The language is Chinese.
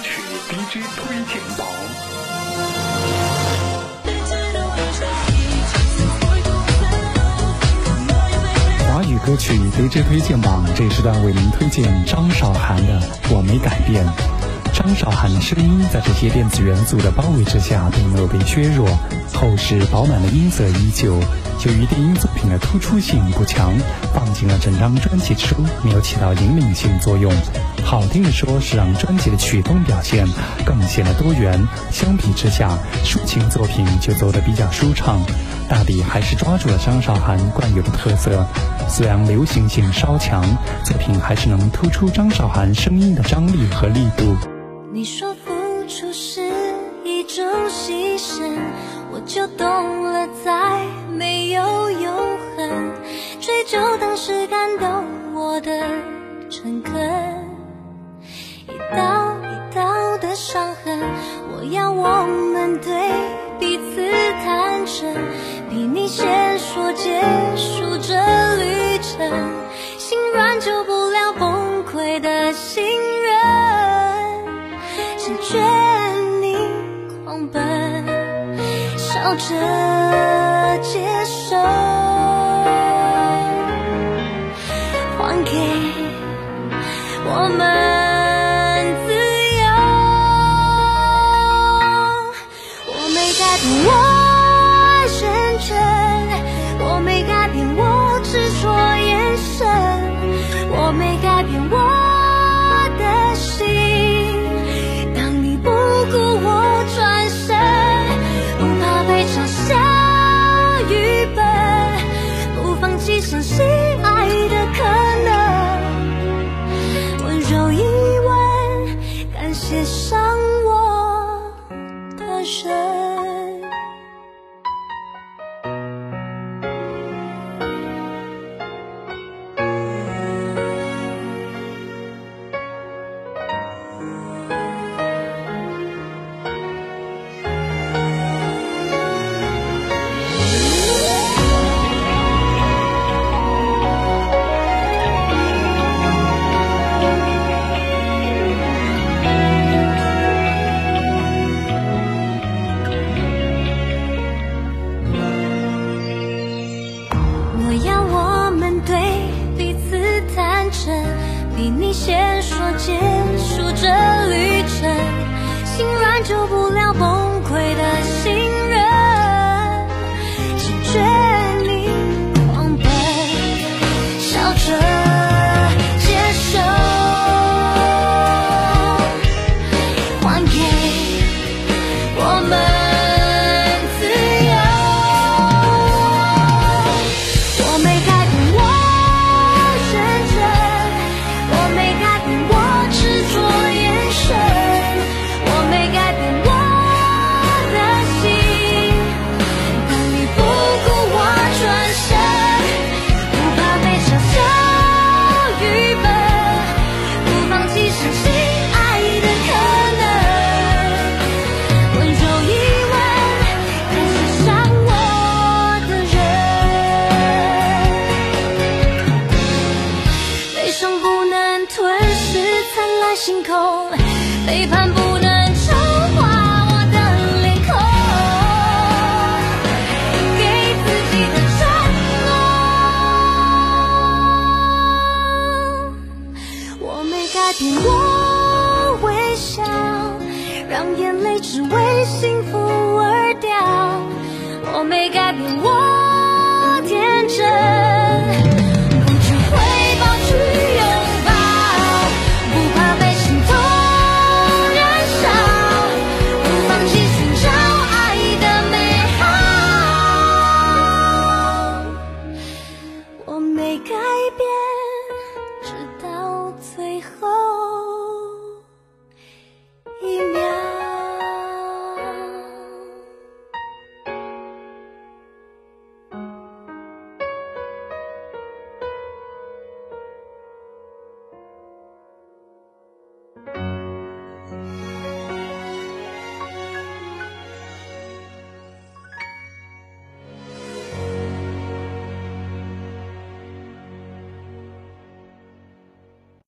曲 DJ 推荐榜。华语歌曲 DJ 推荐榜这时段为您推荐张韶涵的《我没改变》。张韶涵的声音在这些电子元素的包围之下，并没有被削弱，厚实饱满的音色依旧。由于电音作品的突出性不强，放进了整张专辑之中，没有起到引领性作用。好听的说，是让专辑的曲风表现更显得多元。相比之下，抒情作品就走得比较舒畅。大抵还是抓住了张韶涵惯有的特色，虽然流行性稍强，作品还是能突出张韶涵声音的张力和力度。你说付出是一种牺牲，我就懂了，再没有永恒。追究当时感动我的诚恳，一道一道的伤痕，我要我们对笑着接受，还给我们自由。我没改变，我认真；我没改变，我执着眼神；我没改变，我。别伤我的人要我们对彼此坦诚。比你先说结束这旅程，心软救不了星空，背叛不能丑化我的脸孔，给自己的承诺。我没改变，我微笑，让眼泪只为幸福而掉。我没改变，我